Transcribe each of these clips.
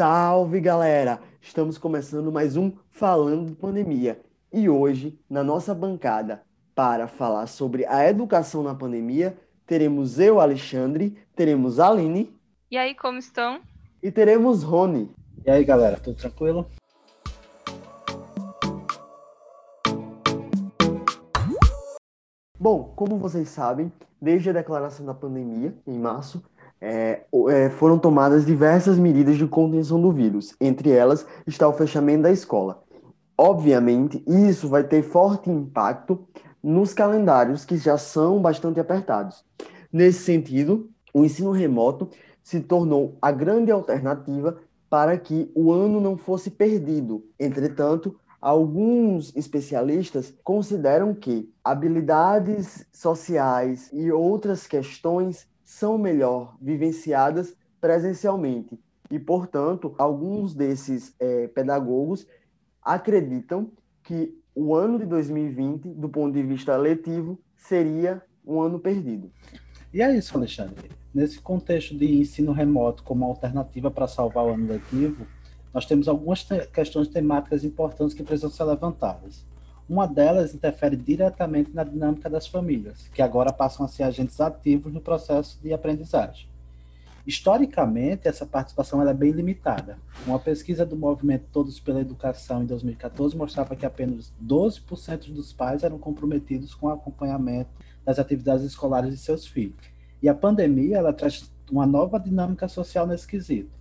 Salve galera! Estamos começando mais um Falando de Pandemia e hoje, na nossa bancada, para falar sobre a educação na pandemia, teremos eu, Alexandre, teremos Aline. E aí, como estão? E teremos Rony. E aí galera, tudo tranquilo? Bom, como vocês sabem, desde a declaração da pandemia, em março, é, é, foram tomadas diversas medidas de contenção do vírus. Entre elas está o fechamento da escola. Obviamente, isso vai ter forte impacto nos calendários que já são bastante apertados. Nesse sentido, o ensino remoto se tornou a grande alternativa para que o ano não fosse perdido. Entretanto, alguns especialistas consideram que habilidades sociais e outras questões são melhor vivenciadas presencialmente. E, portanto, alguns desses é, pedagogos acreditam que o ano de 2020, do ponto de vista letivo, seria um ano perdido. E é isso, Alexandre. Nesse contexto de ensino remoto como alternativa para salvar o ano letivo, nós temos algumas te questões temáticas importantes que precisam ser levantadas. Uma delas interfere diretamente na dinâmica das famílias, que agora passam a ser agentes ativos no processo de aprendizagem. Historicamente, essa participação é bem limitada. Uma pesquisa do movimento Todos pela Educação em 2014 mostrava que apenas 12% dos pais eram comprometidos com o acompanhamento das atividades escolares de seus filhos. E a pandemia ela traz uma nova dinâmica social nesse quesito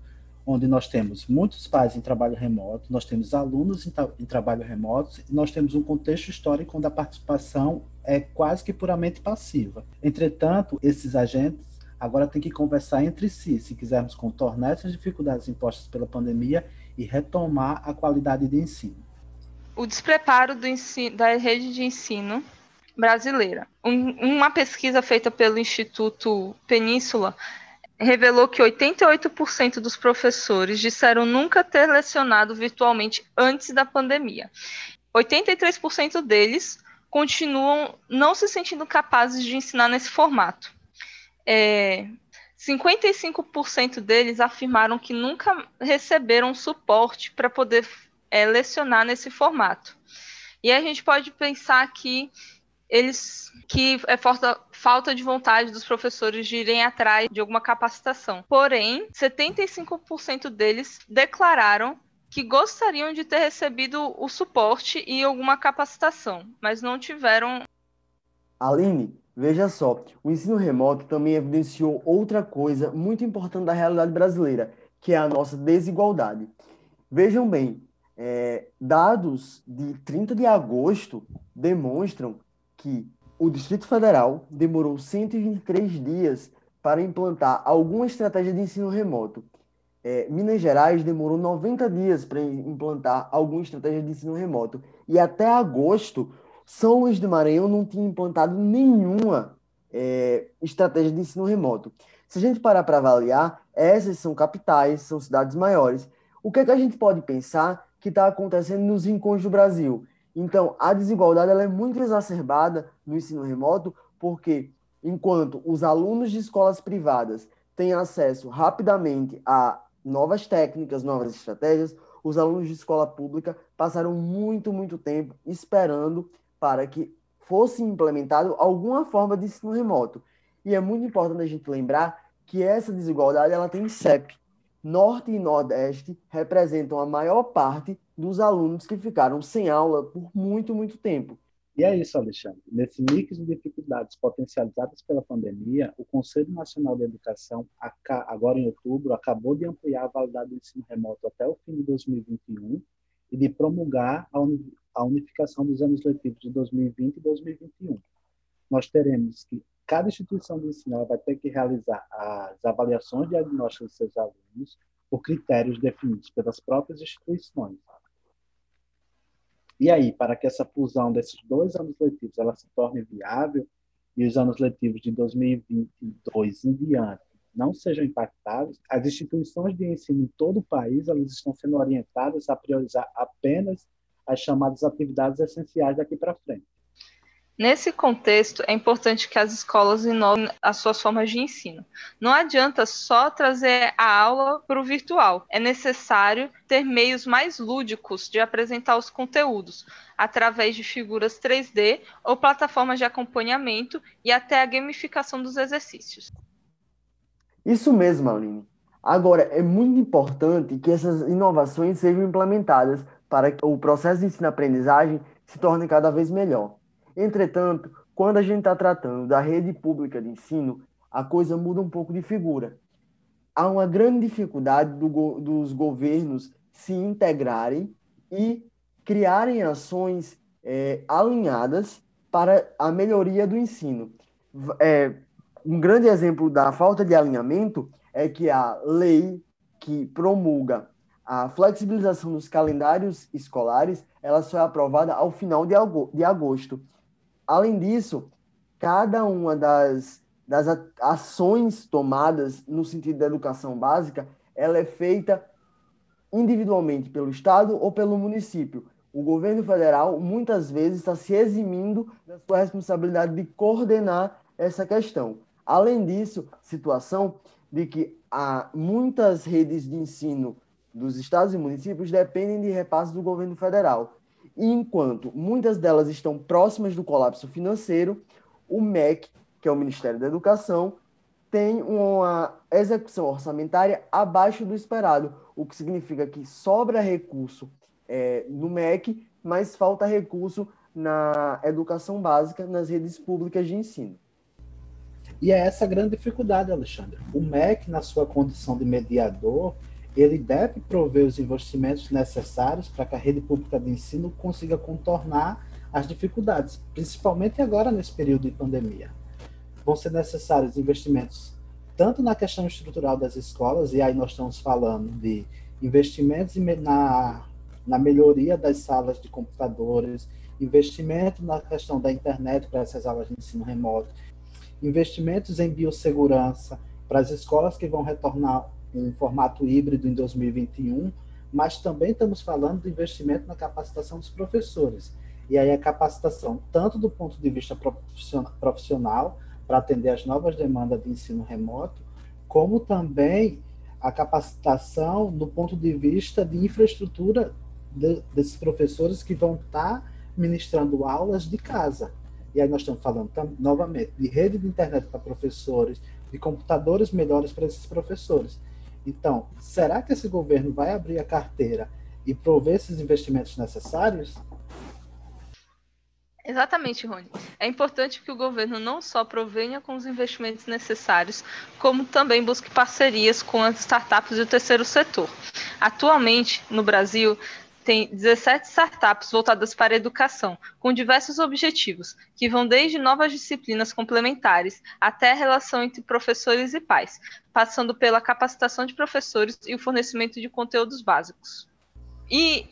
onde nós temos muitos pais em trabalho remoto, nós temos alunos em, em, trabalho remoto, e nós temos um contexto histórico onde a participação é quase que puramente passiva. Entretanto, esses agentes agora têm que conversar entre si, se quisermos contornar essas dificuldades impostas pela pandemia e retomar a qualidade de ensino. O despreparo ensino, da rede de ensino brasileira. Um, uma pesquisa feita pelo Instituto Península revelou que 88% dos professores disseram nunca ter lecionado virtualmente antes da pandemia. 83% deles continuam não se sentindo capazes de ensinar nesse formato. É, 55% deles afirmaram que nunca receberam suporte para poder é, lecionar nesse formato. E a gente pode pensar que eles que é falta, falta de vontade dos professores de irem atrás de alguma capacitação. Porém, 75% deles declararam que gostariam de ter recebido o suporte e alguma capacitação, mas não tiveram. Aline, veja só, o ensino remoto também evidenciou outra coisa muito importante da realidade brasileira, que é a nossa desigualdade. Vejam bem, é, dados de 30 de agosto demonstram que o Distrito Federal demorou 123 dias para implantar alguma estratégia de ensino remoto. É, Minas Gerais demorou 90 dias para implantar alguma estratégia de ensino remoto. E até agosto, São Luís de Maranhão não tinha implantado nenhuma é, estratégia de ensino remoto. Se a gente parar para avaliar, essas são capitais, são cidades maiores. O que, é que a gente pode pensar que está acontecendo nos rincões do Brasil? Então, a desigualdade ela é muito exacerbada no ensino remoto, porque enquanto os alunos de escolas privadas têm acesso rapidamente a novas técnicas, novas estratégias, os alunos de escola pública passaram muito, muito tempo esperando para que fosse implementado alguma forma de ensino remoto. E é muito importante a gente lembrar que essa desigualdade ela tem CEP. Norte e Nordeste representam a maior parte dos alunos que ficaram sem aula por muito, muito tempo. E é isso, Alexandre. Nesse mix de dificuldades potencializadas pela pandemia, o Conselho Nacional de Educação, agora em outubro, acabou de ampliar a validade do ensino remoto até o fim de 2021 e de promulgar a unificação dos anos letivos de 2020 e 2021. Nós teremos que cada instituição de ensino vai ter que realizar as avaliações diagnósticas dos seus alunos por critérios definidos pelas próprias instituições. E aí, para que essa fusão desses dois anos letivos ela se torne viável e os anos letivos de 2022 em diante não sejam impactados, as instituições de ensino em todo o país elas estão sendo orientadas a priorizar apenas as chamadas atividades essenciais daqui para frente. Nesse contexto, é importante que as escolas inovem as suas formas de ensino. Não adianta só trazer a aula para o virtual, é necessário ter meios mais lúdicos de apresentar os conteúdos, através de figuras 3D ou plataformas de acompanhamento e até a gamificação dos exercícios. Isso mesmo, Aline. Agora, é muito importante que essas inovações sejam implementadas para que o processo de ensino-aprendizagem se torne cada vez melhor. Entretanto, quando a gente está tratando da rede pública de ensino, a coisa muda um pouco de figura. Há uma grande dificuldade do, dos governos se integrarem e criarem ações é, alinhadas para a melhoria do ensino. É, um grande exemplo da falta de alinhamento é que a lei que promulga a flexibilização dos calendários escolares, ela só é aprovada ao final de agosto. Além disso, cada uma das, das ações tomadas no sentido da educação básica, ela é feita individualmente pelo Estado ou pelo município. O governo federal muitas vezes está se eximindo da sua responsabilidade de coordenar essa questão. Além disso, situação de que há muitas redes de ensino dos estados e municípios dependem de repasses do governo federal. E enquanto muitas delas estão próximas do colapso financeiro, o MEC, que é o Ministério da Educação, tem uma execução orçamentária abaixo do esperado, o que significa que sobra recurso é, no MEC, mas falta recurso na educação básica, nas redes públicas de ensino. E é essa a grande dificuldade, Alexandre. O MEC, na sua condição de mediador, ele deve prover os investimentos necessários para que a rede pública de ensino consiga contornar as dificuldades, principalmente agora nesse período de pandemia. Vão ser necessários investimentos tanto na questão estrutural das escolas, e aí nós estamos falando de investimentos na, na melhoria das salas de computadores, investimento na questão da internet para essas aulas de ensino remoto, investimentos em biossegurança para as escolas que vão retornar em formato híbrido em 2021, mas também estamos falando do investimento na capacitação dos professores. E aí a capacitação, tanto do ponto de vista profissional, para atender às novas demandas de ensino remoto, como também a capacitação do ponto de vista de infraestrutura de, desses professores que vão estar ministrando aulas de casa. E aí nós estamos falando novamente de rede de internet para professores, de computadores melhores para esses professores. Então, será que esse governo vai abrir a carteira e prover esses investimentos necessários? Exatamente, Rony. É importante que o governo não só provenha com os investimentos necessários, como também busque parcerias com as startups e o terceiro setor. Atualmente, no Brasil, tem 17 startups voltadas para a educação, com diversos objetivos, que vão desde novas disciplinas complementares até a relação entre professores e pais, passando pela capacitação de professores e o fornecimento de conteúdos básicos. E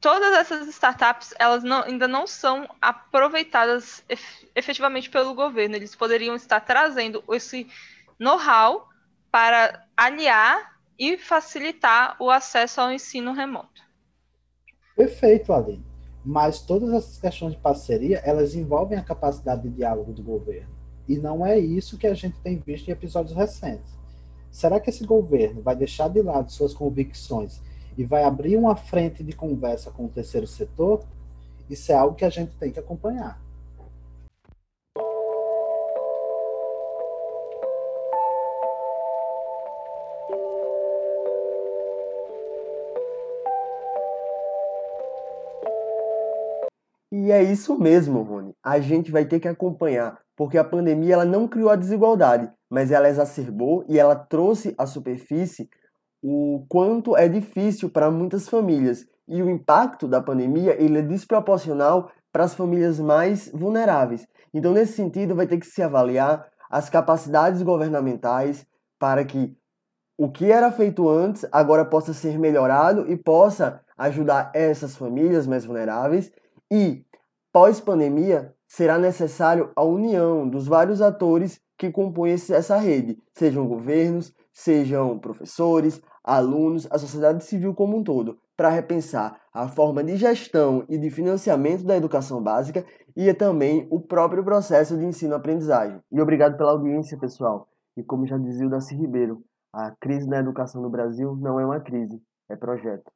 todas essas startups, elas não, ainda não são aproveitadas efetivamente pelo governo. Eles poderiam estar trazendo esse know-how para aliar e facilitar o acesso ao ensino remoto. Perfeito, Aline. Mas todas essas questões de parceria, elas envolvem a capacidade de diálogo do governo. E não é isso que a gente tem visto em episódios recentes. Será que esse governo vai deixar de lado suas convicções e vai abrir uma frente de conversa com o terceiro setor? Isso é algo que a gente tem que acompanhar. E é isso mesmo, Rony. A gente vai ter que acompanhar, porque a pandemia ela não criou a desigualdade, mas ela exacerbou e ela trouxe à superfície o quanto é difícil para muitas famílias. E o impacto da pandemia ele é desproporcional para as famílias mais vulneráveis. Então, nesse sentido, vai ter que se avaliar as capacidades governamentais para que o que era feito antes agora possa ser melhorado e possa ajudar essas famílias mais vulneráveis e Pós-pandemia, será necessário a união dos vários atores que compõem essa rede, sejam governos, sejam professores, alunos, a sociedade civil como um todo, para repensar a forma de gestão e de financiamento da educação básica e também o próprio processo de ensino-aprendizagem. E obrigado pela audiência, pessoal. E como já dizia o Darcy Ribeiro, a crise na educação no Brasil não é uma crise, é projeto.